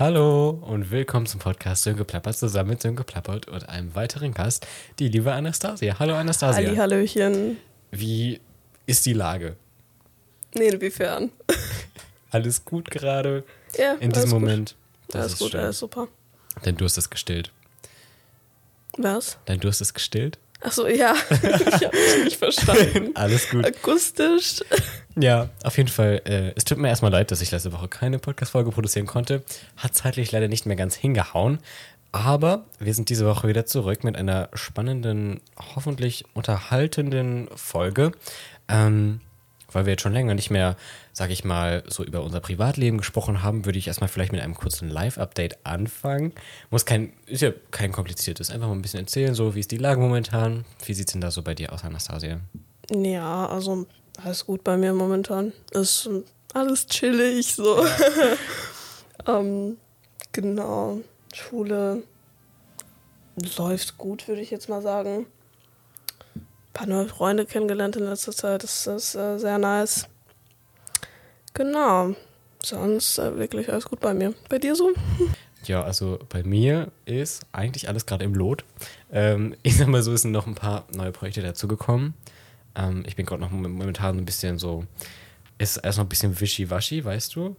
Hallo und willkommen zum Podcast Sönke Plappert zusammen mit Sönke Plappert und einem weiteren Gast, die liebe Anastasia. Hallo Anastasia. Ali, Hallöchen. Wie ist die Lage? Nee, inwiefern? Alles gut gerade Ja, in diesem gut. Moment? Das alles ist gut, schön. alles super. Dein Durst ist gestillt. Was? Dein Durst ist gestillt? Achso, ja. ich hab dich nicht verstanden. Alles gut. Akustisch. Ja, auf jeden Fall. Äh, es tut mir erstmal leid, dass ich letzte Woche keine Podcast-Folge produzieren konnte. Hat zeitlich leider nicht mehr ganz hingehauen. Aber wir sind diese Woche wieder zurück mit einer spannenden, hoffentlich unterhaltenden Folge. Ähm, weil wir jetzt schon länger nicht mehr, sag ich mal, so über unser Privatleben gesprochen haben, würde ich erstmal vielleicht mit einem kurzen Live-Update anfangen. Muss kein, ist ja kein kompliziertes, einfach mal ein bisschen erzählen, so wie ist die Lage momentan. Wie sieht es denn da so bei dir aus, Anastasia? Ja, also alles gut bei mir momentan. Ist alles chillig so. ähm, genau. Schule läuft gut, würde ich jetzt mal sagen. Ein paar neue Freunde kennengelernt in letzter Zeit. Das ist äh, sehr nice. Genau. Sonst äh, wirklich alles gut bei mir. Bei dir so? Ja, also bei mir ist eigentlich alles gerade im Lot. Ähm, ich sag mal so, es sind noch ein paar neue Projekte dazugekommen. Ähm, ich bin gerade noch mom- momentan ein bisschen so, ist erst noch ein bisschen wischiwaschi, weißt du?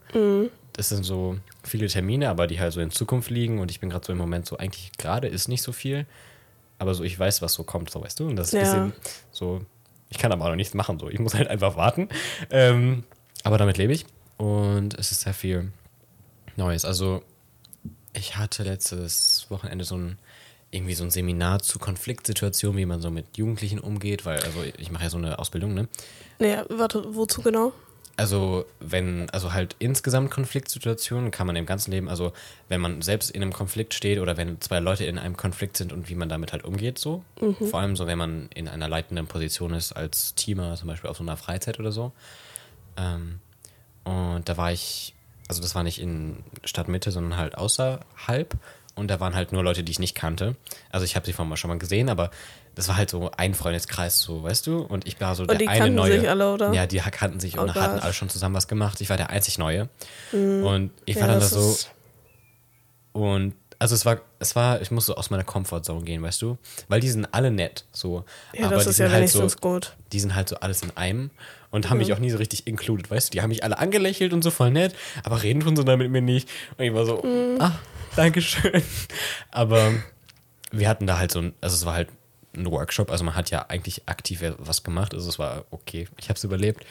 Das sind so viele Termine, aber die halt so in Zukunft liegen und ich bin gerade so im Moment so, eigentlich gerade ist nicht so viel, aber so ich weiß, was so kommt, so weißt du? Und das ist ein Ja. bisschen so, ich kann aber auch noch nichts machen, so ich muss halt einfach warten. Ähm, aber damit lebe ich und es ist sehr viel Neues. Also ich hatte letztes Wochenende so ein irgendwie so ein Seminar zu Konfliktsituationen, wie man so mit Jugendlichen umgeht, weil also ich mache ja so eine Ausbildung, ne? Nee, warte, wozu genau? Also wenn also halt insgesamt Konfliktsituationen kann man im ganzen Leben, also wenn man selbst in einem Konflikt steht oder wenn zwei Leute in einem Konflikt sind und wie man damit halt umgeht, so. Vor allem so, wenn man in einer leitenden Position ist als Teamer, zum Beispiel auf so einer Freizeit oder so. Ähm, und da war ich, also das war nicht in Stadtmitte, sondern halt außerhalb. Und da waren halt nur Leute, die ich nicht kannte. Also ich habe sie vorher schon mal gesehen, aber das war halt so ein Freundeskreis, so, weißt du? Und ich war so der die eine kannten neue. sich alle, oder? Ja, die kannten sich Oh und hatten alle schon zusammen was gemacht. Ich war der einzig Neue. Und ich war Ja, dann da so. Und also es war, es war, ich musste aus meiner Comfortzone gehen, weißt du? Weil die sind alle nett, so. Ja, aber das die ist sind ja halt so, gut. die sind halt so alles in einem und haben mich auch nie so richtig included, weißt du? Die haben mich alle angelächelt und so voll nett, aber reden tun sie dann mit mir nicht. Und ich war so, ah, Dankeschön. Aber wir hatten da halt so ein, also es war halt ein Workshop, also man hat ja eigentlich aktiv was gemacht, also es war okay, ich habe es überlebt,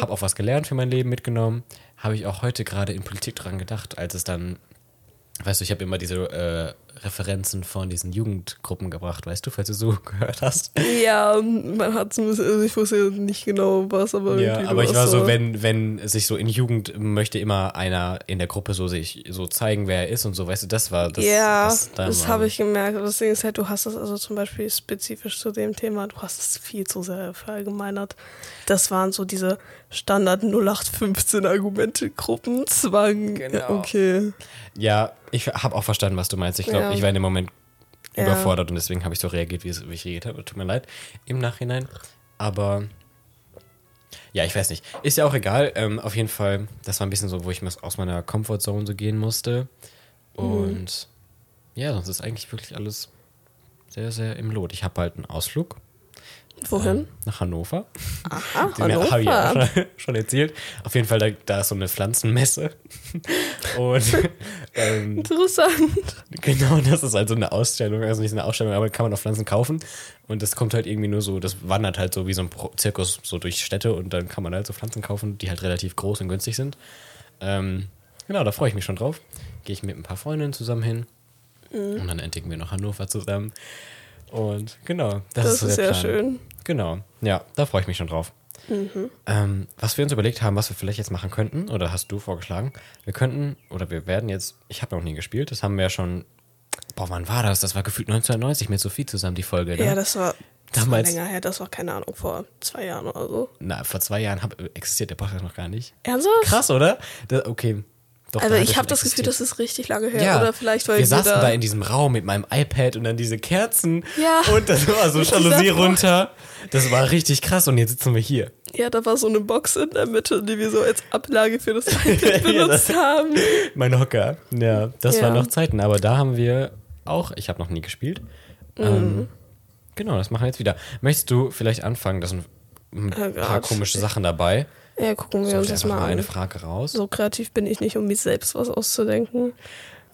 habe auch was gelernt für mein Leben mitgenommen, habe ich auch heute gerade in Politik dran gedacht, als es dann, weißt du, ich habe immer diese äh, Referenzen von diesen Jugendgruppen gebracht, weißt du, falls du so gehört hast. Ja, man hat es also ich wusste nicht genau was, aber Ja, irgendwie aber ich war so, wenn, wenn sich so in Jugend möchte immer einer in der Gruppe so sich so zeigen, wer er ist und so, weißt du, das war das. ja, das, das, habe ich gemerkt. Das Ding ist halt, du hast es also zum Beispiel spezifisch zu dem Thema, du hast es viel zu sehr verallgemeinert. Das waren so diese Standard 0815 Argumente, Gruppenzwang. Genau. Ja, okay. Ja, ich habe auch verstanden, was du meinst. Ich glaube, Ja. ich war in dem Moment Ja. überfordert und deswegen habe ich so reagiert, wie, ich reagiert habe. Tut mir leid im Nachhinein. Aber ja, ich weiß nicht. Ist ja auch egal. Ähm, auf jeden Fall, das war ein bisschen so, wo ich aus meiner Comfortzone so gehen musste. Mhm. Und ja, sonst ist eigentlich wirklich alles sehr, sehr im Lot. Ich habe halt einen Ausflug Wohin? nach Hannover. Aha, Den habe ich ja Hannover. schon, schon erzählt. Auf jeden Fall, da, da ist so eine Pflanzenmesse. Und ähm, Interessant. genau, das ist halt so eine Ausstellung. Also nicht so eine Ausstellung, aber kann man auch Pflanzen kaufen. Und das kommt halt irgendwie nur so, das wandert halt so wie so ein Zirkus so durch Städte und dann kann man halt so Pflanzen kaufen, die halt relativ groß und günstig sind. Ähm, genau, da freue ich mich schon drauf. Gehe ich mit ein paar Freundinnen zusammen hin. Mhm. Und dann entdecken wir noch Hannover zusammen. Und genau, das, Das ist, so ist sehr Plan. schön. Genau, ja, da freue ich mich schon drauf. Ähm, was wir uns überlegt haben, was wir vielleicht jetzt machen könnten, oder hast du vorgeschlagen, wir könnten, oder wir werden jetzt, ich habe noch nie gespielt, das haben wir ja schon, boah, wann war das? Das war gefühlt 1990 mit Sophie zusammen, die Folge, ne? Ja, das war, das Damals- war länger her. Das war, keine Ahnung, vor zwei Jahren oder so. Na, vor zwei Jahren hab, existiert der Podcast noch gar nicht. Ernsthaft? Krass, oder? Da, okay. Doch, Also da ich habe das Gefühl, existiert. das ist richtig lange her. Ja, Oder vielleicht, weil wir saßen da, da in diesem Raum mit meinem iPad und dann diese Kerzen Ja. und das war so Jalousie runter. Das war richtig krass und jetzt sitzen wir hier. Ja, da war so eine Box in der Mitte, die wir so als Ablage für das iPad benutzt das- haben. Mein Hocker. Ja, das Ja. waren noch Zeiten, aber da haben wir auch, ich habe noch nie gespielt. Mhm. Ähm, genau, das machen wir jetzt wieder. Möchtest du vielleicht anfangen? Da sind ein Oh paar Gott. komische Sachen dabei. Ja, gucken wir uns das mal mal eine an. Frage raus. So kreativ bin ich nicht, um mir selbst was auszudenken.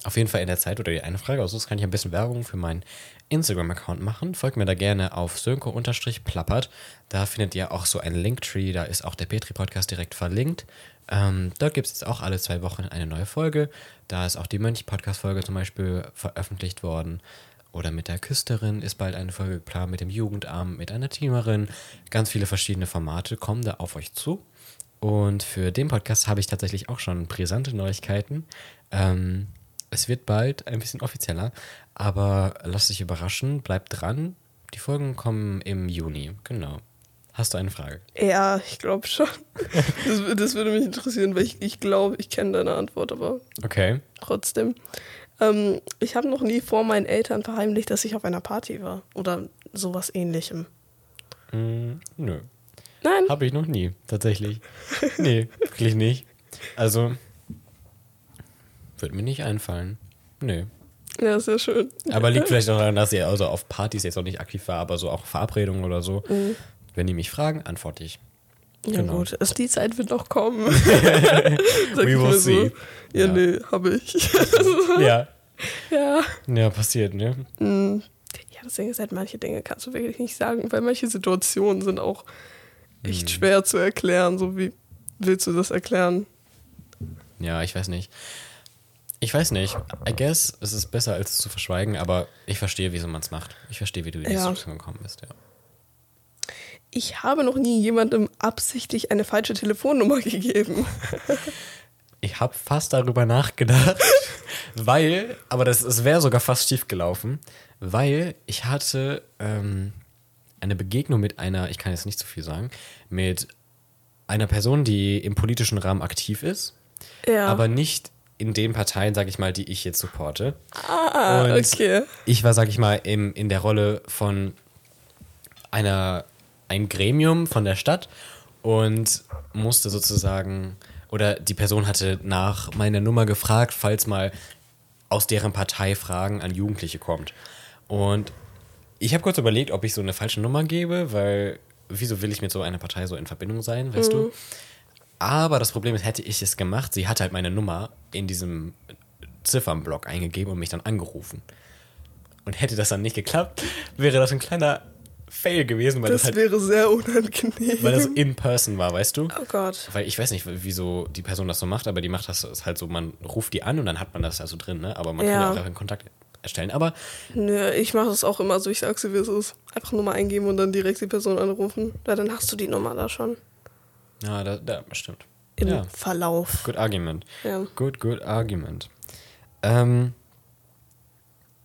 Auf jeden Fall in der Zeit oder die eine Frage aus, kann ich ein bisschen Werbung für meinen Instagram-Account machen. Folgt mir da gerne auf sönko-plappert. Da findet ihr auch so einen Linktree, da ist auch der Petri-Podcast direkt verlinkt. Ähm, dort gibt es jetzt auch alle zwei Wochen eine neue Folge. Da ist auch die Mönch-Podcast-Folge zum Beispiel veröffentlicht worden. Oder mit der Küsterin ist bald eine Folge geplant, mit dem Jugendamt, mit einer Teamerin. Ganz viele verschiedene Formate kommen da auf euch zu. Und für den Podcast habe ich tatsächlich auch schon brisante Neuigkeiten. Ähm, es wird bald ein bisschen offizieller, aber lasst dich überraschen, bleibt dran. Die Folgen kommen im Juni, genau. Hast du eine Frage? Ja, ich glaube schon. Das, das würde mich interessieren, weil ich, ich glaube, ich kenne deine Antwort, aber Okay. trotzdem. Ähm, ich habe noch nie vor meinen Eltern verheimlicht, dass ich auf einer Party war. Oder sowas ähnlichem. Mm, nö. Nein. Habe ich noch nie, tatsächlich. nee, wirklich nicht. Also, wird mir nicht einfallen. Nö. Ja, sehr schön. Aber liegt vielleicht auch daran, dass ihr also auf Partys jetzt auch nicht aktiv war, aber so auch Verabredungen oder so. Mhm. Wenn die mich fragen, antworte ich. Ja Genau. gut, es, die Zeit wird noch kommen. We will see. So. Ja, Ja. nee, habe ich. Ja. ja. Ja, passiert, ne? Mm. Ja, das Ding ist halt, manche Dinge kannst du wirklich nicht sagen, weil manche Situationen sind auch echt schwer zu erklären. So wie willst du das erklären? Ja, ich weiß nicht. Ich weiß nicht. I guess es ist besser, als es zu verschweigen, aber ich verstehe, wieso man es macht. Ich verstehe, wie du in die Ja. Situation gekommen bist, ja. Ich habe noch nie jemandem absichtlich eine falsche Telefonnummer gegeben. Ich habe fast darüber nachgedacht, weil, aber das, es wäre sogar fast schief gelaufen, weil ich hatte ähm, eine Begegnung mit einer, ich kann jetzt nicht zu viel sagen, mit einer Person, die im politischen Rahmen aktiv ist, Ja. aber nicht in den Parteien, sage ich mal, die ich jetzt supporte. ah, Und okay. Ich war, sag ich mal, im, in der Rolle von einer, ein Gremium von der Stadt und musste sozusagen, oder die Person hatte nach meiner Nummer gefragt, falls mal aus deren Partei Fragen an Jugendliche kommt. Und ich habe kurz überlegt, ob ich so eine falsche Nummer gebe, weil wieso will ich mit so einer Partei so in Verbindung sein, weißt du? Aber das Problem ist, hätte ich es gemacht, sie hat halt meine Nummer in diesem Ziffernblock eingegeben und mich dann angerufen. Und hätte das dann nicht geklappt, wäre das ein kleiner Fail gewesen, weil das, Das halt wäre sehr unangenehm. weil das in person war, weißt du? oh Gott. Weil ich weiß nicht, wieso die Person das so macht, aber die macht das halt so, man ruft die an und dann hat man das also drin, ne? Aber man kann Ja. ja auch einfach einen Kontakt erstellen. Aber Nö, ich mache es auch immer so, ich sag's dir, wie es ist. Einfach Nummer eingeben und dann direkt die Person anrufen. Weil dann hast du die Nummer da schon. ja, da, da stimmt. Im Ja, Verlauf. good argument. Ja. Good, good argument. Ähm,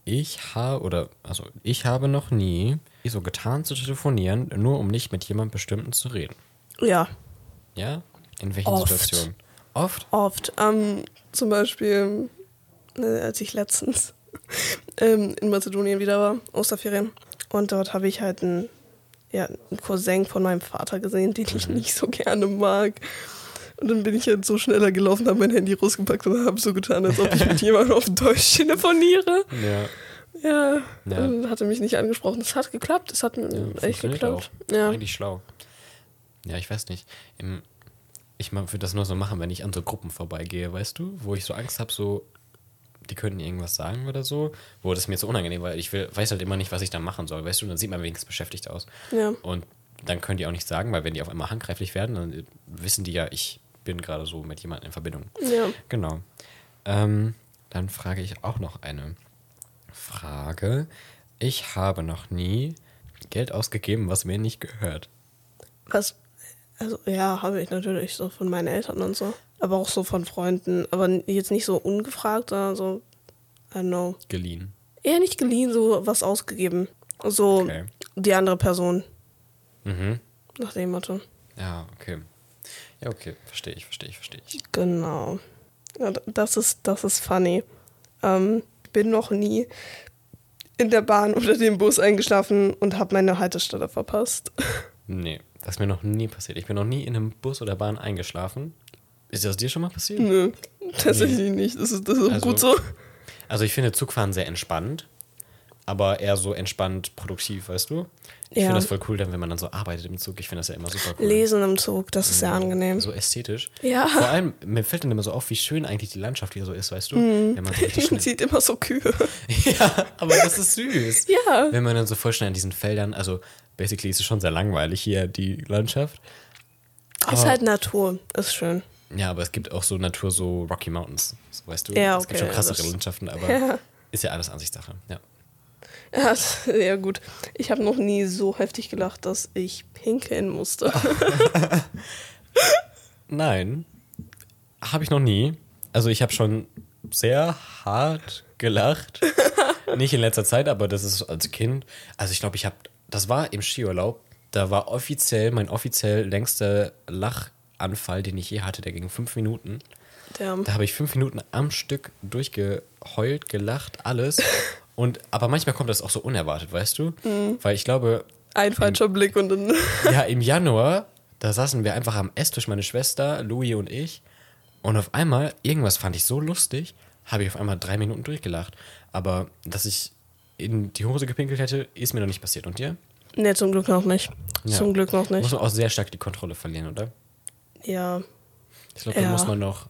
ich habe, oder, also ich habe noch nie so getan zu telefonieren, nur um nicht mit jemand Bestimmten zu reden. Ja, Ja? In welchen Oft. Situationen? Oft? oft. Ähm, zum Beispiel, äh, als ich letztens ähm, in Mazedonien wieder war, Osterferien. Und dort habe ich halt einen, ja, einen Cousin von meinem Vater gesehen, den ich nicht so gerne mag. Und dann bin ich halt so schneller gelaufen, habe mein Handy rausgepackt und habe so getan, als ob ich mit jemandem auf Deutsch telefoniere. Ja. Ja, Ja. und hatte mich nicht angesprochen. Es hat geklappt, es hat mir echt geklappt. auch. Ja. Eigentlich schlau. Ja, ich weiß nicht. Im, ich würde das nur so machen, wenn ich an so Gruppen vorbeigehe, weißt du? Wo ich so Angst habe, so, die könnten irgendwas sagen oder so. Wo das mir so unangenehm, weil ich will, weiß halt immer nicht, was ich da machen soll, weißt du? Dann sieht man wenigstens beschäftigt aus. Ja. Und dann können die auch nichts sagen, weil wenn die auf einmal handgreiflich werden, dann wissen die ja, ich bin gerade so mit jemandem in Verbindung. Ja. Genau. Ähm, dann frage ich auch noch eine Frage. Ich habe noch nie Geld ausgegeben, was mir nicht gehört. Was? Also, ja, habe ich natürlich, so von meinen Eltern und so. Aber auch so von Freunden. Aber jetzt nicht so ungefragt, sondern so, I don't know. Geliehen. Eher nicht geliehen, so was ausgegeben. So Okay. die andere Person, Mhm. nach dem Motto. Ja, okay. Ja, okay. Verstehe ich, verstehe ich, verstehe ich. Genau. Ja, das ist, das ist funny. Ähm, bin noch nie in der Bahn oder dem Bus eingeschlafen und habe meine Haltestelle verpasst. Nee, Was mir noch nie passiert. Ich bin noch nie in einem Bus oder Bahn eingeschlafen. Ist das dir schon mal passiert? Nö, tatsächlich nicht. Das ist, das ist Also- gut so. Also ich finde Zugfahren sehr entspannt, aber eher so entspannt produktiv, weißt du? Ich Ja. finde das voll cool, dann, wenn man dann so arbeitet im Zug. Ich finde das ja immer super cool. Lesen im Zug, das ist sehr angenehm. So ästhetisch. Ja. Vor allem, mir fällt dann immer so auf, wie schön eigentlich die Landschaft hier so ist, weißt du? Mhm. Wenn man so Man sieht immer so Kühe. ja, aber das ist süß. Ja. Wenn man dann so voll schnell in diesen Feldern, also basically ist es schon sehr langweilig hier, die Landschaft. Ist halt Natur, ist schön. Ja, aber es gibt auch so Natur, so Rocky Mountains, weißt du? Ja, Es gibt okay, schon krassere Landschaften, aber Ja. ist ja alles Ansichtssache. Ja. Ja, ja gut. Ich habe noch nie so heftig gelacht, dass ich pinkeln musste. Nein, habe ich noch nie. Also ich habe schon sehr hart gelacht. Nicht in letzter Zeit, aber das ist als Kind. Also ich glaube, ich habe, das war im Skiurlaub. Da war offiziell mein offiziell längster Lachanfall, den ich je hatte. Der ging fünf Minuten. Der, Da habe ich fünf Minuten am Stück durchgeheult, gelacht, alles. Und aber manchmal kommt das auch so unerwartet, weißt du? Weil ich glaube, ein falscher Blick und dann. ja, im Januar, da saßen wir einfach am Esstisch, meine Schwester, Louis und ich. Und auf einmal, irgendwas fand ich so lustig, habe ich auf einmal drei Minuten durchgelacht. Aber dass ich in die Hose gepinkelt hätte, ist mir noch nicht passiert. Und dir? Nee, zum Glück noch nicht. Ja. Zum Glück noch Muss nicht. man auch sehr stark die Kontrolle verlieren, oder? Ja. Ich glaube, da Ja. muss man noch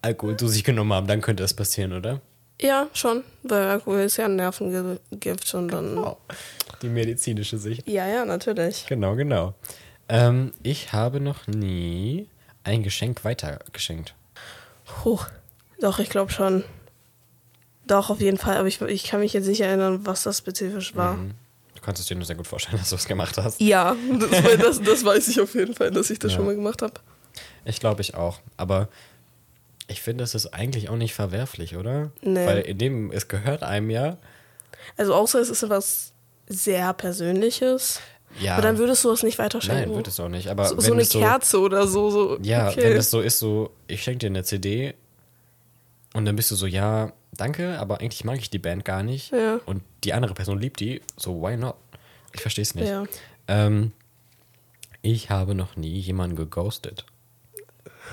Alkohol zu sich genommen haben, dann könnte das passieren, oder? Ja, schon. Weil Alkohol ist ja ein Nervengift und dann. Oh, die medizinische Sicht. Ja, ja, natürlich. Genau, genau. Ähm, ich habe noch nie ein Geschenk weitergeschenkt. Huch. Doch, ich glaube schon. Doch, auf jeden Fall. Aber ich, ich kann mich jetzt nicht erinnern, was das spezifisch war. Du kannst es dir nur sehr gut vorstellen, dass du es gemacht hast. Ja, das, das, das weiß ich auf jeden Fall, dass ich das Ja. schon mal gemacht habe. Ich glaube, ich auch. Aber ich finde, das ist eigentlich auch nicht verwerflich, oder? Nee. Weil in dem, es gehört einem ja. Also außer es ist etwas sehr Persönliches. Ja. Aber dann würdest du es nicht weiterschenken. Nein, wird es auch nicht. Aber so, so eine so, Kerze oder so. so Ja, okay. wenn es so ist, so, ich schenke dir eine CD und dann bist du so, ja, danke, aber eigentlich mag ich die Band gar nicht. Ja. Und die andere Person liebt die, so why not? Ich verstehe es nicht. Ja. Ähm, ich habe noch nie jemanden geghostet.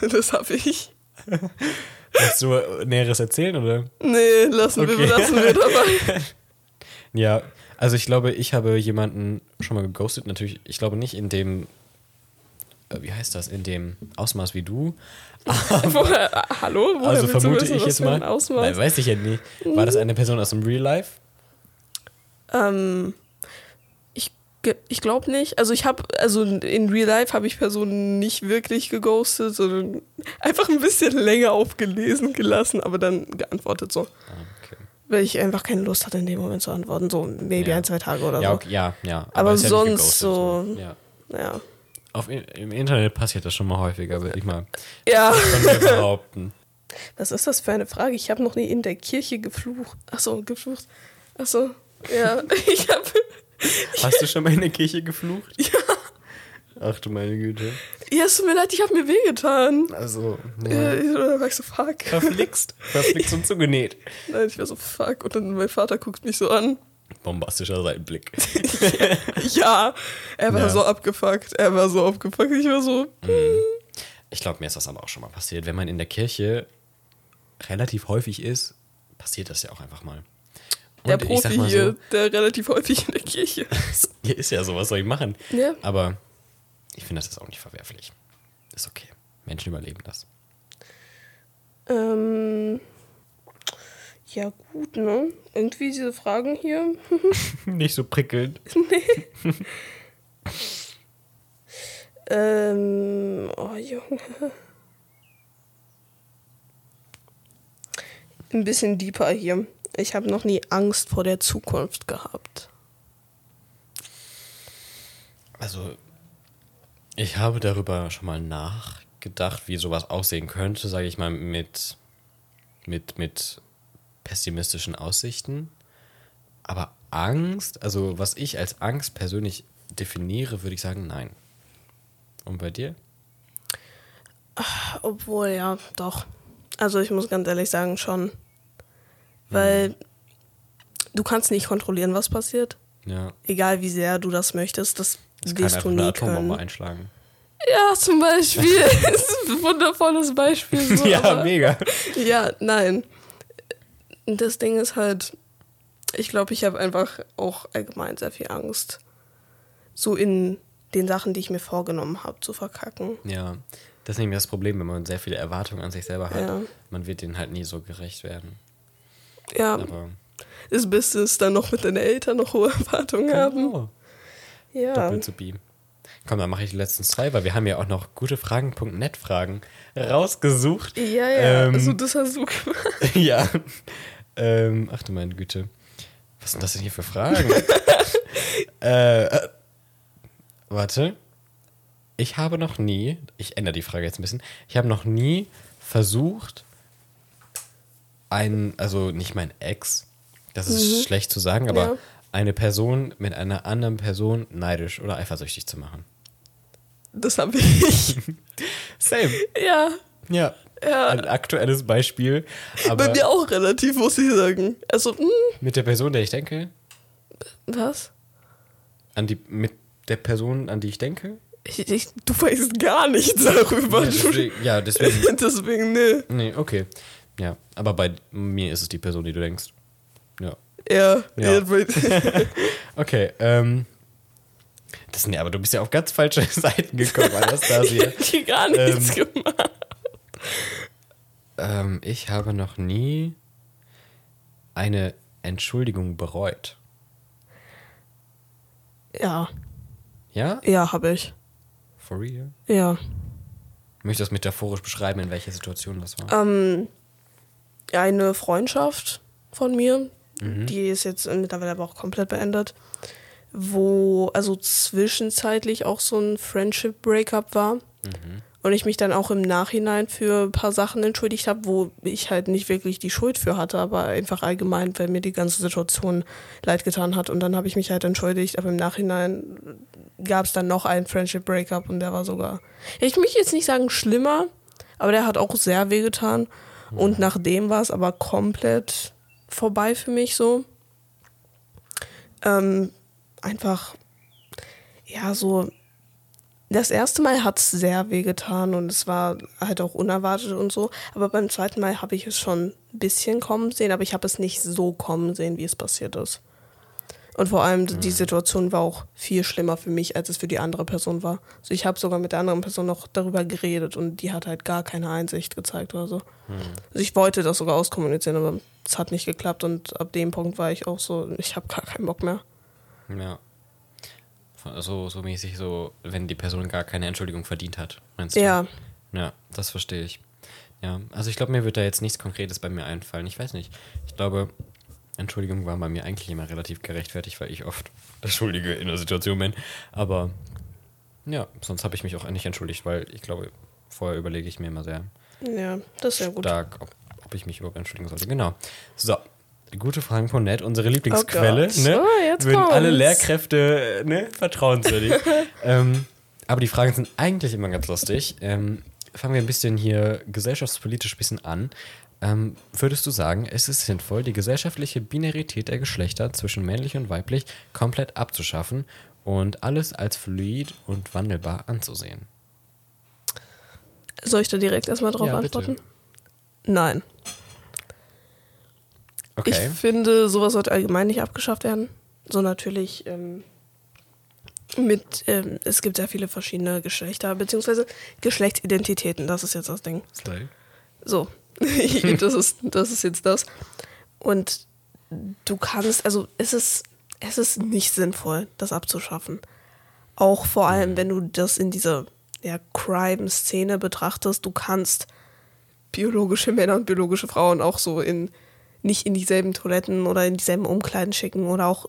Das habe ich. Willst du Näheres erzählen, oder? Nee, lassen, Okay. wir, lassen wir dabei. Ja, also ich glaube, ich habe jemanden schon mal geghostet. Natürlich, ich glaube nicht in dem, äh, wie heißt das, in dem Ausmaß wie du. Woher, hallo? Woher also vermute wissen, ich jetzt mal. Nein, weiß ich ja nicht. War das eine Person aus dem Real Life? Ähm, ich glaube nicht. Also ich habe, also in Real Life habe ich Personen nicht wirklich geghostet, sondern einfach ein bisschen länger aufgelesen gelassen, aber dann geantwortet so. Ah, okay. Weil ich einfach keine Lust hatte, in dem Moment zu antworten. So maybe Ja. ein, zwei Tage oder Ja, so. okay, ja, ja. Aber nicht sonst geghostet, so- Ja. Ja. Auf, Im Internet passiert das schon mal häufiger, würde ich mal Ja. behaupten. Was ist das für eine Frage? Ich habe noch nie in der Kirche geflucht. Achso, geflucht. Achso, ja. Ich habe. Hast du schon mal in der Kirche geflucht? Ja. Ach du meine Güte. Ja, es tut mir leid, ich habe mir wehgetan. Also, Ja. ich- Da war ich so, fuck. verflixt. Verflixt und zugenäht. Nein, ich war so, fuck. Und dann mein Vater guckt mich so an. Bombastischer Seitenblick. Ja, er war Ja. so abgefuckt. Er war so abgefuckt. Ich war so, Ich glaube, mir ist das aber auch schon mal passiert. Wenn man in der Kirche relativ häufig ist, passiert das ja auch einfach mal. Der Und Profi mal hier, so, der relativ häufig in der Kirche ist. hier ist ja so, was soll ich machen? Ja. Aber ich finde, das ist auch nicht verwerflich. Ist okay. Menschen überleben das. Ähm, ja, gut, ne? Irgendwie diese Fragen hier. Nicht so prickelnd. Ähm, oh Junge. Ein bisschen deeper hier. Ich habe noch nie Angst vor der Zukunft gehabt. Also, ich habe darüber schon mal nachgedacht, wie sowas aussehen könnte, sage ich mal, mit, mit, mit pessimistischen Aussichten. Aber Angst, also was ich als Angst persönlich definiere, würde ich sagen, nein. Und bei dir? Obwohl, ja, doch. Also ich muss ganz ehrlich sagen, schon. Weil du kannst nicht kontrollieren, was passiert. Ja. Egal wie sehr du das möchtest. Das Es kann einfach eine Dystonie Atombombe können. einschlagen. Ja, zum Beispiel. das ist ein wundervolles Beispiel. So, ja, aber- mega. Ja, nein. Das Ding ist halt, ich glaube, ich habe einfach auch allgemein sehr viel Angst, so in den Sachen, die ich mir vorgenommen habe, zu verkacken. Ja, das ist nämlich das Problem, wenn man sehr viele Erwartungen an sich selber hat. Ja. Man wird denen halt nie so gerecht werden. Ja, Aber das Beste ist dann noch mit deinen Eltern noch hohe Erwartungen haben. oh, Ja. doppelt so beam. Komm, dann mache ich die letzten zwei, weil wir haben ja auch noch gute Fragen.net Fragen rausgesucht. Ja, ja, Ähm, also das hast du gemacht. ja. Ähm, ach du meine Güte. Was sind das denn hier für Fragen? äh, äh, warte. Ich habe noch nie, ich ändere die Frage jetzt ein bisschen, ich habe noch nie versucht, einen, also nicht mein Ex, das ist schlecht zu sagen, aber Ja. eine Person mit einer anderen Person neidisch oder eifersüchtig zu machen. Das habe ich. Same. ja, Ja. Ja. Ein aktuelles Beispiel. Aber bei mir auch relativ, muss ich sagen. Also, hm, mit der Person, der ich denke, was? an die, mit der Person, an die ich denke. Ich, ich, du weißt gar nichts darüber. Ja, deswegen, ja, deswegen. Deswegen, ne. Nee, okay. Ja, aber bei mir ist es die Person, die du denkst. Ja. Ja, Ja. Okay, ähm. Das, nee, aber du bist ja auf ganz falsche Seiten gekommen, Anastasia. die gar nichts gemacht. ähm, ich habe noch nie eine Entschuldigung bereut. Ja, Ja? ja, habe ich. For real? Ja. Ich möchte das metaphorisch beschreiben, in welcher Situation das war. Ähm, eine Freundschaft von mir, die ist jetzt mittlerweile aber auch komplett beendet, wo also zwischenzeitlich auch so ein Friendship Breakup war. Und ich mich dann auch im Nachhinein für ein paar Sachen entschuldigt habe, wo ich halt nicht wirklich die Schuld für hatte, aber einfach allgemein, weil mir die ganze Situation leid getan hat. Und dann habe ich mich halt entschuldigt, aber im Nachhinein gab es dann noch einen Friendship Breakup und der war sogar, ich möchte jetzt nicht sagen schlimmer, aber der hat auch sehr wehgetan. Und nachdem war es aber komplett vorbei für mich so. Ähm, einfach, ja, so. Das erste Mal hat es sehr wehgetan und es war halt auch unerwartet und so. Aber beim zweiten Mal habe ich es schon ein bisschen kommen sehen, aber ich habe es nicht so kommen sehen, wie es passiert ist. Und vor allem die Situation war auch viel schlimmer für mich, als es für die andere Person war. Also ich habe sogar mit der anderen Person noch darüber geredet und die hat halt gar keine Einsicht gezeigt oder so. Also ich wollte das sogar auskommunizieren, aber es hat nicht geklappt und ab dem Punkt war ich auch so, ich habe gar keinen Bock mehr. Ja. So, so mäßig, so, wenn die Person gar keine Entschuldigung verdient hat, meinst du? Ja, Ja, das verstehe ich. Ja, also ich glaube, mir wird da jetzt nichts Konkretes bei mir einfallen. Ich weiß nicht. Ich glaube, Entschuldigung war bei mir eigentlich immer relativ gerechtfertigt, weil ich oft der Schuldige in der Situation bin. Aber ja, sonst habe ich mich auch nicht entschuldigt, weil ich glaube, vorher überlege ich mir immer sehr ja, das ist ja gut. stark, ob, ob ich mich überhaupt entschuldigen sollte. Genau. So. Gute Fragen von Nett, unsere Lieblingsquelle. Gott. ne? Oh, jetzt Würden alle kommt's. Lehrkräfte äh, ne, vertrauenswürdig. ähm, aber die Fragen sind eigentlich immer ganz lustig. Ähm, fangen wir ein bisschen hier gesellschaftspolitisch ein bisschen an. Ähm, würdest du sagen, es ist sinnvoll, die gesellschaftliche Binarität der Geschlechter zwischen männlich und weiblich komplett abzuschaffen und alles als fluid und wandelbar anzusehen? Soll ich da direkt erstmal drauf Ja, bitte. antworten? Nein. Ich Okay. finde, sowas sollte allgemein nicht abgeschafft werden. So natürlich ähm, mit, ähm, es gibt sehr viele verschiedene Geschlechter, beziehungsweise Geschlechtsidentitäten, das ist jetzt das Ding. Slay. So, das, ist, das ist jetzt das. Und du kannst, also es ist, es ist nicht sinnvoll, das abzuschaffen. Auch vor allem, wenn du das in dieser ja, Crime-Szene betrachtest, du kannst biologische Männer und biologische Frauen auch so in nicht in dieselben Toiletten oder in dieselben Umkleiden schicken oder auch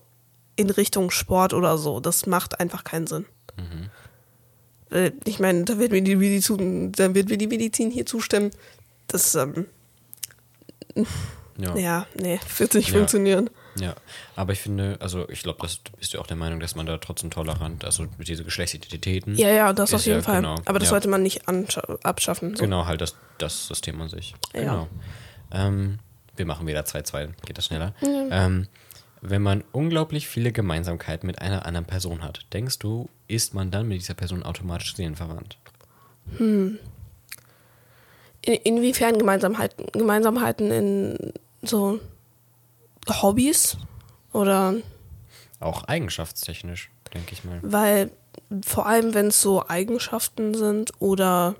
in Richtung Sport oder so. Das macht einfach keinen Sinn. Äh, Ich meine, da wird mir die Medizin, da wird mir die Medizin hier zustimmen. Das, ähm, Ja. ja, nee, wird nicht Ja. funktionieren. Ja, aber ich finde, also ich glaube, das bist du auch der Meinung, dass man da trotzdem tolerant, also mit diese Geschlechtsidentitäten. Ja, ja, das auf jeden ja Fall. genau, Aber das ja. sollte man nicht abschaffen. So. Genau, halt das, das System an sich. Ja. Genau. Ähm, wir machen wieder 2-2, geht das schneller. Ähm, Wenn man unglaublich viele Gemeinsamkeiten mit einer anderen Person hat, denkst du, ist man dann mit dieser Person automatisch seelenverwandt? In, inwiefern Gemeinsamkeiten, Gemeinsamkeiten in so Hobbys oder Auch eigenschaftstechnisch, denke ich mal. weil vor allem wenn es so Eigenschaften sind oder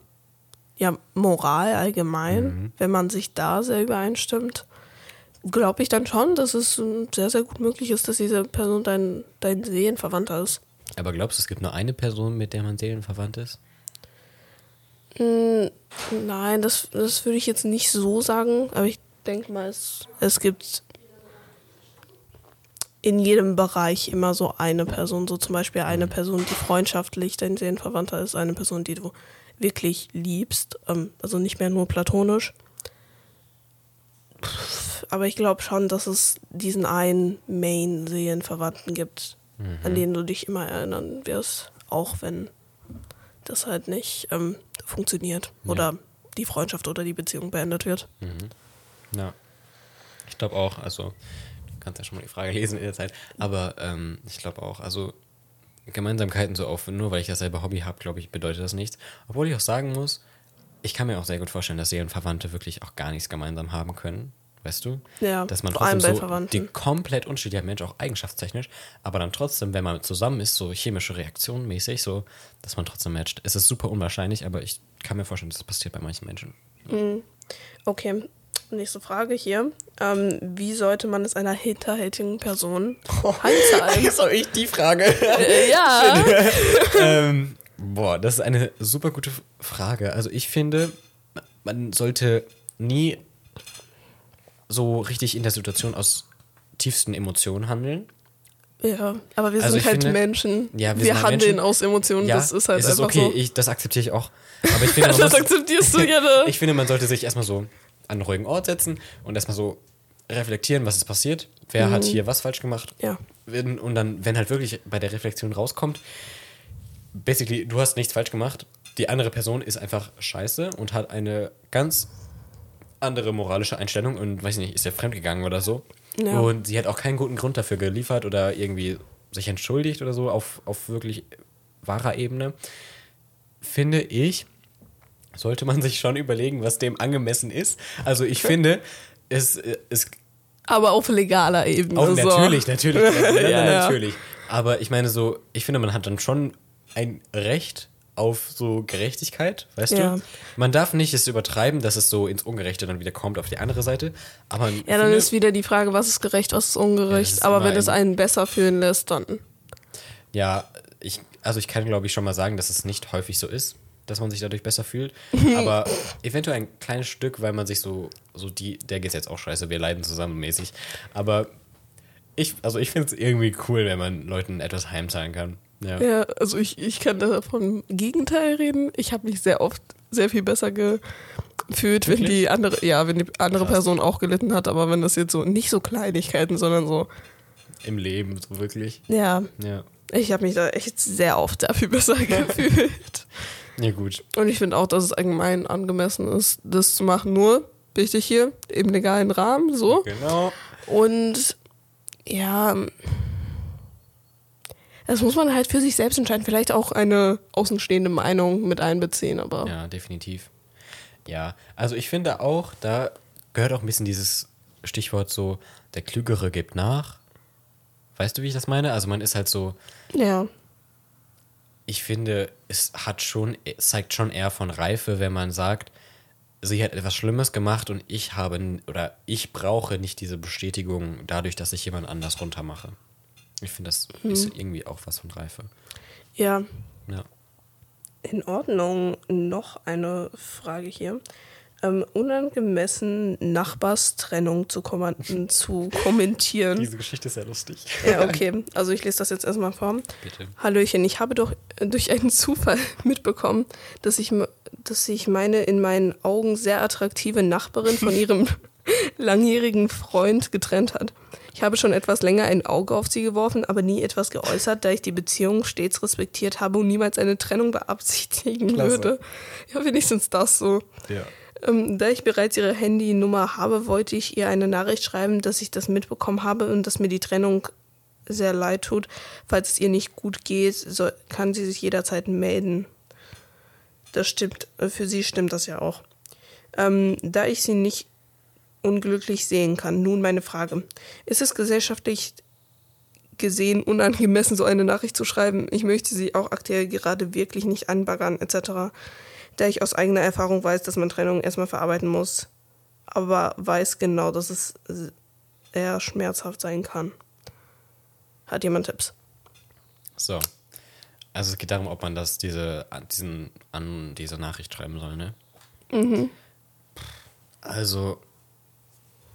ja Moral allgemein, wenn man sich da sehr übereinstimmt, glaube ich dann schon, dass es sehr sehr gut möglich ist, dass diese Person dein dein Seelenverwandter ist. Aber glaubst du, es gibt nur eine Person, mit der man seelenverwandt ist? Nein, das, das würde ich jetzt nicht so sagen, aber ich denke mal, es, es gibt in jedem Bereich immer so eine Person, so zum Beispiel eine Person, die freundschaftlich dein Seelenverwandter ist, eine Person, die du wirklich liebst, ähm, also nicht mehr nur platonisch. Aber ich glaube schon, dass es diesen einen Main-Seelenverwandten gibt, an den du dich immer erinnern wirst, auch wenn das halt nicht ähm, funktioniert oder die Freundschaft oder die Beziehung beendet wird. Ja. Ich glaube auch, also, du kannst ja schon mal die Frage lesen in der Zeit, aber ähm, ich glaube auch, also Gemeinsamkeiten so auf, nur weil ich dasselbe Hobby habe, glaube ich, bedeutet das nichts. Obwohl ich auch sagen muss, ich kann mir auch sehr gut vorstellen, dass Seelenverwandte wirklich auch gar nichts gemeinsam haben können. Weißt du? Ja, Dass man vor allem trotzdem bei so Verwandten. die komplett unterschiedlicher Mensch, auch eigenschaftstechnisch, aber dann trotzdem, wenn man zusammen ist, so chemische Reaktionen mäßig, so, dass man trotzdem matcht. Es ist super unwahrscheinlich, aber ich kann mir vorstellen, dass das passiert bei manchen Menschen. Okay, nächste Frage hier. Ähm, wie sollte man es einer hinterhältigen Person heimzahlen? Soll ich die Frage? Äh, ja. ähm, boah, das ist eine super gute Frage. Also ich finde, man sollte nie so richtig in der Situation aus tiefsten Emotionen handeln. ja, aber wir Also sind halt finde- Menschen. Ja, wir wir halt handeln Menschen. aus Emotionen. Ja, das ist halt es ist einfach okay, so. ich, das akzeptiere ich auch. Aber ich finde, man das muss, akzeptierst du ja. Ne? ich finde, man sollte sich erstmal so an einen ruhigen Ort setzen und erstmal so reflektieren, was ist passiert, wer hat hier was falsch gemacht. Ja. Und dann, wenn halt wirklich bei der Reflexion rauskommt, basically, du hast nichts falsch gemacht, die andere Person ist einfach scheiße und hat eine ganz andere moralische Einstellung und weiß nicht, ist ja fremdgegangen oder so. Ja. Und sie hat auch keinen guten Grund dafür geliefert oder irgendwie sich entschuldigt oder so auf, auf wirklich wahrer Ebene. Finde ich, sollte man sich schon überlegen, was dem angemessen ist. Also ich finde, es ist Aber auf legaler Ebene. auch so. natürlich, natürlich, ja. natürlich. Aber ich meine so, ich finde, man hat dann schon ein Recht auf so Gerechtigkeit, weißt Ja. du? Man darf nicht es übertreiben, dass es so ins Ungerechte dann wieder kommt auf die andere Seite. Aber Ja, dann finde, ist wieder die Frage, was ist gerecht, was ist ungerecht. ist aber wenn es ein- einen besser fühlen lässt, dann. ja, ich, also ich kann glaube ich schon mal sagen, dass es nicht häufig so ist, dass man sich dadurch besser fühlt. Aber eventuell ein kleines Stück, weil man sich so, so die, der geht jetzt auch scheiße, wir leiden zusammen mäßig. Aber ich, also ich finde es irgendwie cool, wenn man Leuten etwas heimzahlen kann. Ja. Ja, also ich, ich kann da vom Gegenteil reden. Ich habe mich sehr oft sehr viel besser gefühlt, wenn die andere, ja, wenn die andere Krass. Person auch gelitten hat, aber wenn das jetzt so nicht so Kleinigkeiten, sondern so, Im Leben, so wirklich. ja, Ja. ich habe mich da echt sehr oft sehr viel besser gefühlt. Ja, gut. Und ich finde auch, dass es allgemein angemessen ist, das zu machen. Nur, wichtig hier, im legalen Rahmen, so. Genau. Und ja, das muss man halt für sich selbst entscheiden. Vielleicht auch eine außenstehende Meinung mit einbeziehen, aber Ja, definitiv. Ja, also ich finde auch, da gehört auch ein bisschen dieses Stichwort so, der Klügere gibt nach. Weißt du, wie ich das meine? Also man ist halt so, ja. ich finde, es hat schon, es zeigt schon eher von Reife, wenn man sagt, sie hat etwas Schlimmes gemacht und ich habe oder ich brauche nicht diese Bestätigung dadurch, dass ich jemand anders runtermache. Ich finde, das ist irgendwie auch was von Reife. Ja, Ja. in Ordnung. Noch eine Frage hier. Ähm, unangemessen Nachbarstrennung zu, zu kommentieren. Geschichte ist ja lustig. Ja, okay. Also ich lese das jetzt erstmal vor. Bitte. Hallöchen, ich habe doch durch einen Zufall mitbekommen, dass ich, dass sich meine in meinen Augen sehr attraktive Nachbarin von ihrem langjährigen Freund getrennt hat. Ich habe schon etwas länger ein Auge auf sie geworfen, aber nie etwas geäußert, da ich die Beziehung stets respektiert habe und niemals eine Trennung beabsichtigen Klasse. würde. Ja, wenigstens das so. Ja. Ähm, da ich bereits ihre Handynummer habe, wollte ich ihr eine Nachricht schreiben, dass ich das mitbekommen habe und dass mir die Trennung sehr leid tut. Falls es ihr nicht gut geht, soll, kann sie sich jederzeit melden. Das stimmt, äh, für sie stimmt das ja auch. Ähm, da ich sie nicht unglücklich sehen kann. Nun meine Frage. Ist es gesellschaftlich gesehen unangemessen, so eine Nachricht zu schreiben? Ich möchte sie auch aktuell gerade wirklich nicht anbaggern, etc. Da ich aus eigener Erfahrung weiß, dass man Trennung erstmal verarbeiten muss, aber weiß genau, dass es eher schmerzhaft sein kann. Hat jemand Tipps? So. Also es geht darum, ob man das diese, diesen, an diese Nachricht schreiben soll, ne? Mhm. Also,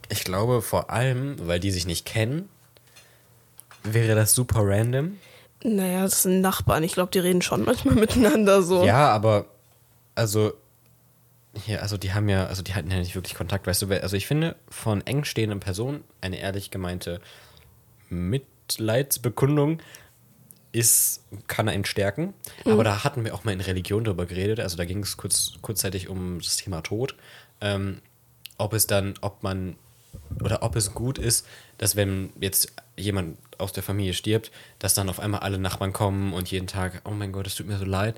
ich glaube vor allem, weil die sich nicht kennen, wäre das super random. Naja, das sind Nachbarn. Ich glaube, die reden schon manchmal miteinander so. Ja, aber also hier, also die haben ja, also die hatten ja nicht wirklich Kontakt, weißt du, also ich finde von eng stehenden Personen eine ehrlich gemeinte Mitleidsbekundung ist, kann einen stärken. Mhm. Aber da hatten wir auch mal in Religion drüber geredet. Also da ging es kurz, kurzzeitig um das Thema Tod. Ähm, ob es dann, ob man oder ob es gut ist, dass wenn jetzt jemand aus der Familie stirbt, dass dann auf einmal alle Nachbarn kommen und jeden Tag, oh mein Gott, es tut mir so leid,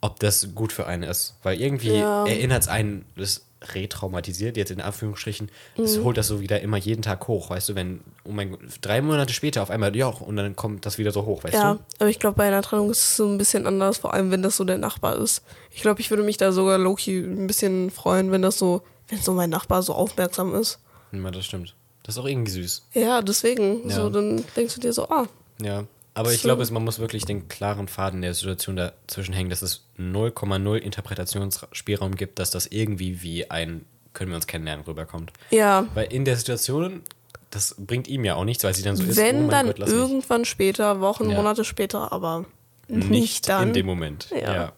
ob das gut für einen ist. Weil irgendwie ja. erinnert es einen, das retraumatisiert, jetzt in Anführungsstrichen, das mhm. holt das so wieder immer jeden Tag hoch, weißt du, wenn, oh mein Gott, drei Monate später auf einmal, ja, und dann kommt das wieder so hoch, weißt ja, du? Ja, aber ich glaube, bei einer Trennung ist es so ein bisschen anders, vor allem wenn das so der Nachbar ist. Ich glaube, ich würde mich da sogar Loki ein bisschen freuen, wenn das so, wenn so mein Nachbar so aufmerksam ist. Ja, das stimmt. Das ist auch irgendwie süß. Ja, deswegen. Ja. So, dann denkst du dir so, ah. Ja. Aber ich glaube, man muss wirklich den klaren Faden der Situation dazwischen hängen, dass es 0,0 Interpretationsspielraum gibt, dass das irgendwie wie ein können wir uns kennenlernen rüberkommt. Ja. Weil in der Situation, das bringt ihm ja auch nichts, weil sie dann so ist. Wenn oh dann Gott, irgendwann mich. später, Wochen, ja. Monate später, aber nicht, nicht dann. in dem Moment. Ja. ja.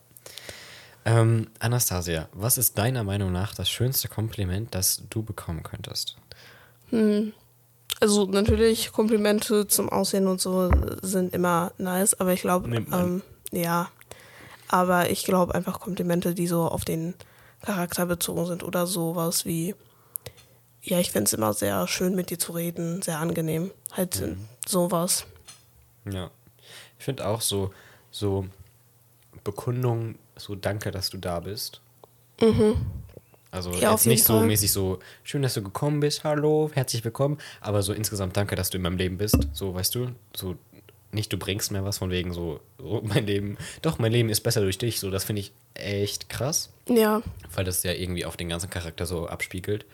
Ähm, Anastasia, was ist deiner Meinung nach das schönste Kompliment, das du bekommen könntest? Hm. Also natürlich Komplimente zum Aussehen und so sind immer nice, aber ich glaube, ähm, ja, aber ich glaube einfach Komplimente, die so auf den Charakter bezogen sind oder sowas wie, ja, ich finde es immer sehr schön mit dir zu reden, sehr angenehm, halt mhm. sowas. Ja, ich finde auch so, so Bekundung, so danke, dass du da bist. Mhm. Also ja, jetzt nicht so Fall. mäßig so, schön, dass du gekommen bist, hallo, herzlich willkommen, aber so insgesamt danke, dass du in meinem Leben bist, so, weißt du, so nicht du bringst mir was von wegen so, so mein Leben, doch, mein Leben ist besser durch dich, so, das finde ich echt krass. Ja. Weil das ja irgendwie auf den ganzen Charakter so abspiegelt.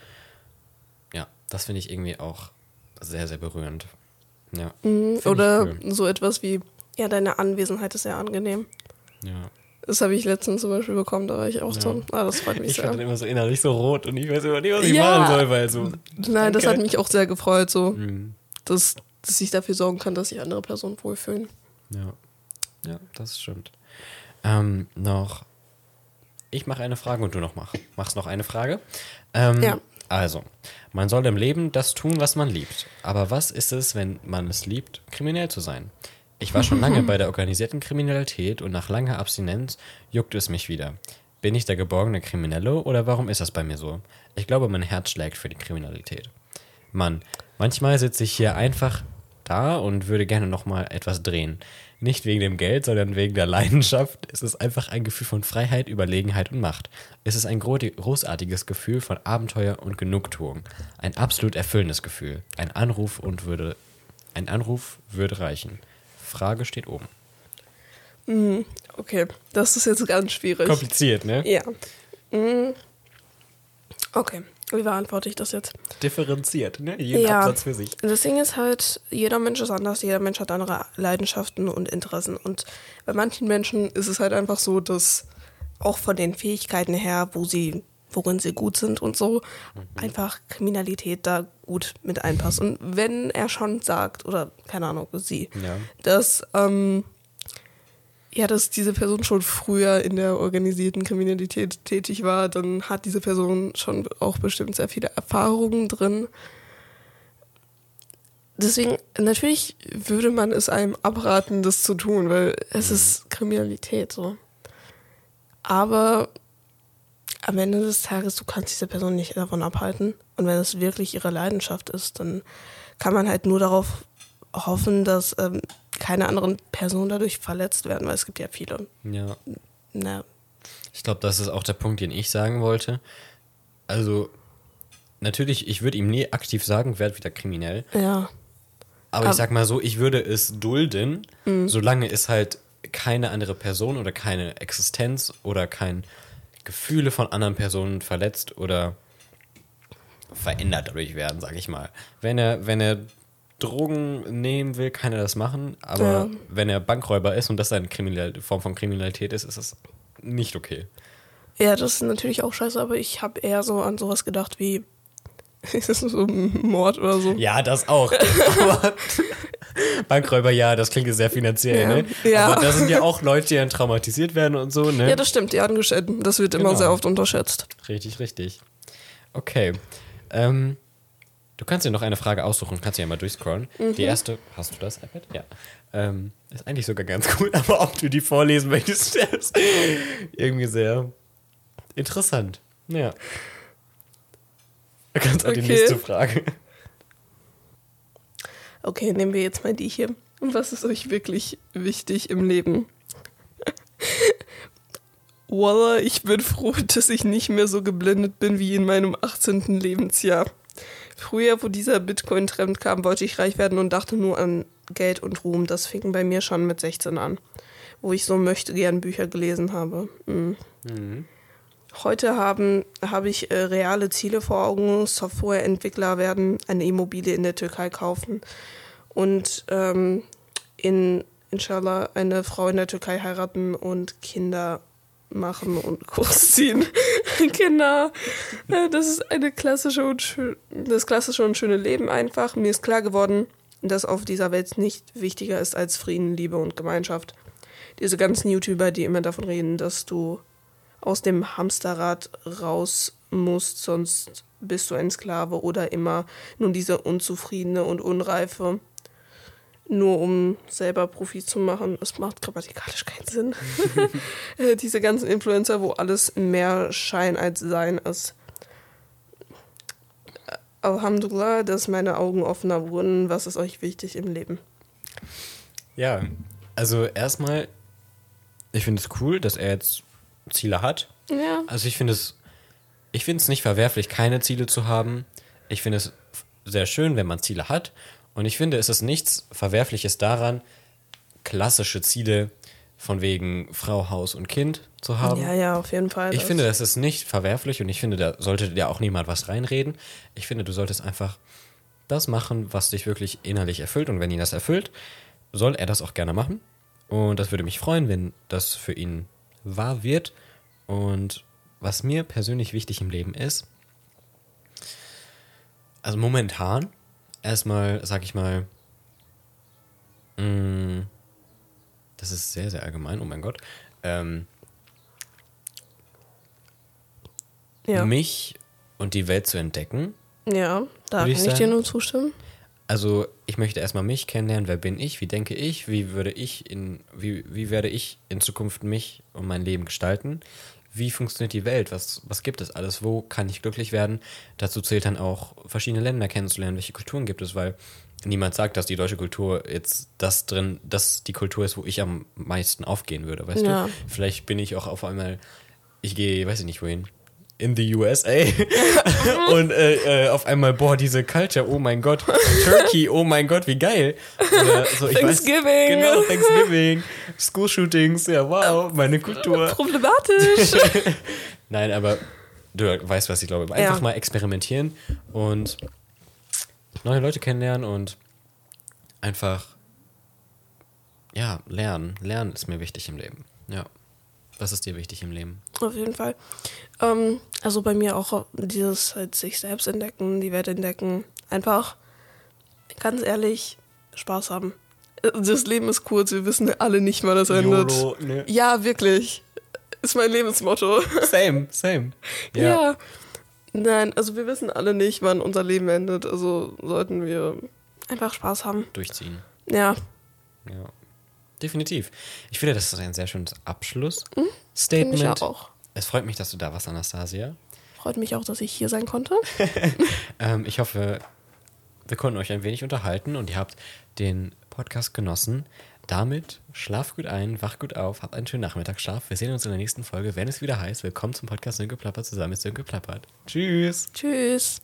Ja, das finde ich irgendwie auch sehr, sehr berührend. Ja. Mhm, oder so etwas wie, ja, deine Anwesenheit ist sehr angenehm. Ja. Das habe ich letztens zum Beispiel bekommen, da war ich auch ja. so. Ah, das freut mich ich sehr. Ich fand immer so innerlich so rot und ich weiß immer nicht, was ich ja. machen soll, weil so. Nein, das hat mich auch sehr gefreut, so. Mhm. Dass, dass ich dafür sorgen kann, dass sich andere Personen wohlfühlen. Ja. Ja, das stimmt. Ähm, noch. Ich mache eine Frage und du noch mach. Machst noch eine Frage. Ähm, ja. Also, man soll im Leben das tun, was man liebt. Aber was ist es, wenn man es liebt, kriminell zu sein? Ich war schon lange bei der organisierten Kriminalität und nach langer Abstinenz juckt es mich wieder. Bin ich der geborgene Kriminelle oder warum ist das bei mir so? Ich glaube, mein Herz schlägt für die Kriminalität. Mann, manchmal sitze ich hier einfach da und würde gerne nochmal etwas drehen. Nicht wegen dem Geld, sondern wegen der Leidenschaft. Es ist einfach ein Gefühl von Freiheit, Überlegenheit und Macht. Es ist ein großartiges Gefühl von Abenteuer und Genugtuung. Ein absolut erfüllendes Gefühl. Ein Anruf und würde, ein Anruf würde reichen. Frage steht oben. Mhm, okay, das ist jetzt ganz schwierig. Kompliziert, ne? Ja. Mhm. Okay, wie beantworte ich das jetzt? Differenziert, ne? Jeden ja. Absatz für sich. Das Ding ist halt, jeder Mensch ist anders, jeder Mensch hat andere Leidenschaften und Interessen. Und bei manchen Menschen ist es halt einfach so, dass auch von den Fähigkeiten her, wo sie worin sie gut sind und so, mhm. einfach Kriminalität da gut mit einpasst. Und wenn er schon sagt, oder keine Ahnung, sie, ja. dass, ähm, ja, dass diese Person schon früher in der organisierten Kriminalität tätig war, dann hat diese Person schon auch bestimmt sehr viele Erfahrungen drin. Deswegen, natürlich würde man es einem abraten, das zu tun, weil es mhm. ist Kriminalität so. Aber am Ende des Tages, du kannst diese Person nicht davon abhalten. Und wenn es wirklich ihre Leidenschaft ist, dann kann man halt nur darauf hoffen, dass ähm, keine anderen Personen dadurch verletzt werden, weil es gibt ja viele. Ja. Na, Ich glaube, das ist auch der Punkt, den ich sagen wollte. Also, natürlich, ich würde ihm nie aktiv sagen, werd wieder kriminell. ja. Aber Aber- ich sag mal so, ich würde es dulden, solange es halt keine andere Person oder keine Existenz oder kein Gefühle von anderen Personen verletzt oder verändert dadurch werden, sag ich mal. Wenn er, wenn er Drogen nehmen will, kann er das machen, aber Ja. wenn er Bankräuber ist und das eine kriminelle Form von Kriminalität ist, ist das nicht okay. Ja, das ist natürlich auch scheiße, aber ich habe eher so an sowas gedacht wie ist das so ein Mord oder so. Ja, das auch. Bankräuber, ja, das klingt sehr finanziell, Ja. ne? Ja. Aber da sind ja auch Leute, die dann traumatisiert werden und so, ne? Ja, das stimmt, die Angestellten. Das wird immer Genau. sehr oft unterschätzt. Richtig, richtig. Okay. Ähm, du kannst dir noch eine Frage aussuchen, kannst dir ja mal durchscrollen. Mhm. Die erste, hast du das iPad? Ja. Ähm, ist eigentlich sogar ganz cool, aber ob du die vorlesen möchtest, ist irgendwie sehr interessant. Ja. Du kannst auch die Okay. nächste Frage. Okay, nehmen wir jetzt mal die hier. Was ist euch wirklich wichtig im Leben? Wallah, ich bin froh, dass ich nicht mehr so geblendet bin wie in meinem 18. Lebensjahr. Früher, wo dieser Bitcoin-Trend kam, wollte ich reich werden und dachte nur an Geld und Ruhm. Das fing bei mir schon mit 16 an, wo ich so möchte gern Bücher gelesen habe. Mhm. Heute haben, habe ich äh, reale Ziele vor Augen. Softwareentwickler werden eine Immobilie in der Türkei kaufen und ähm, in, inshallah, eine Frau in der Türkei heiraten und Kinder machen und großziehen. genau. Äh, Das ist eine klassische und das klassische und schöne Leben einfach. Mir ist klar geworden, dass auf dieser Welt nicht wichtiger ist als Frieden, Liebe und Gemeinschaft. Diese ganzen YouTuber, die immer davon reden, dass du aus dem Hamsterrad raus musst, sonst bist du ein Sklave oder immer nur diese Unzufriedene und Unreife, nur um selber Profit zu machen. Es macht grammatikalisch keinen Sinn. Äh, diese ganzen Influencer, wo alles mehr Schein als Sein ist. Alhamdulillah, dass meine Augen offener wurden. Was ist euch wichtig im Leben? Ja, also erstmal, ich finde es cool, dass er jetzt Ziele hat. Ja. Also ich finde es, ich finde es nicht verwerflich, keine Ziele zu haben. Ich finde es sehr schön, wenn man Ziele hat. Und ich finde, es ist nichts Verwerfliches daran, klassische Ziele von wegen Frau, Haus und Kind zu haben. Ja, ja, auf jeden Fall. Ich Das- finde, das ist nicht verwerflich und ich finde, da sollte dir auch niemand was reinreden. Ich finde, du solltest einfach das machen, was dich wirklich innerlich erfüllt. Und wenn ihn das erfüllt, soll er das auch gerne machen. Und das würde mich freuen, wenn das für ihn wahr wird. Und was mir persönlich wichtig im Leben ist, also momentan, erstmal, sag ich mal, mh, das ist sehr, sehr allgemein, oh mein Gott, ähm, ja. mich und die Welt zu entdecken. ja, da kann ich ich dir nur zustimmen. Also ich möchte erstmal mich kennenlernen, wer bin ich, wie denke ich, wie würde ich in, wie, wie werde ich in Zukunft mich und mein Leben gestalten, wie funktioniert die Welt, was, was gibt es alles, wo kann ich glücklich werden. Dazu zählt dann auch verschiedene Länder kennenzulernen, welche Kulturen gibt es, weil niemand sagt, dass die deutsche Kultur jetzt das drin, dass die Kultur ist, wo ich am meisten aufgehen würde, weißt Ja. du? Vielleicht bin ich auch auf einmal, ich gehe, weiß ich nicht wohin, in the USA und äh, äh, auf einmal, boah, diese Culture, oh mein Gott, Turkey, oh mein Gott, wie geil. Oder so, Thanksgiving. Weiß, genau, Thanksgiving, School-Shootings, ja, wow, meine Kultur. Problematisch. Nein, aber du weißt, was ich glaube. Einfach Ja. mal experimentieren und neue Leute kennenlernen und einfach, ja, lernen. Lernen ist mir wichtig im Leben. Ja. Was ist dir wichtig im Leben? Auf jeden Fall. Ähm, also bei mir auch dieses halt sich selbst entdecken, die Welt entdecken. Einfach, ganz ehrlich, Spaß haben. Das Leben ist kurz, wir wissen alle nicht, wann das endet. YOLO, ne? Ja, wirklich. Ist mein Lebensmotto. Same, same. Ja. Nein, also wir wissen alle nicht, wann unser Leben endet. Also sollten wir einfach Spaß haben. Durchziehen. Ja. Ja. Definitiv. Ich finde, das ist ein sehr schönes Finde Abschlussstatement. ich ja auch. Es freut mich, dass du da warst, Anastasia. Freut mich auch, dass ich hier sein konnte. ähm, ich hoffe, wir konnten euch ein wenig unterhalten und ihr habt den Podcast genossen. Damit schlaf gut ein, wach gut auf, habt einen schönen Nachmittagsschlaf. Wir sehen uns in der nächsten Folge, wenn es wieder heißt, willkommen zum Podcast Sönke Plappert zusammen mit Sönke Plappert. Tschüss. Tschüss.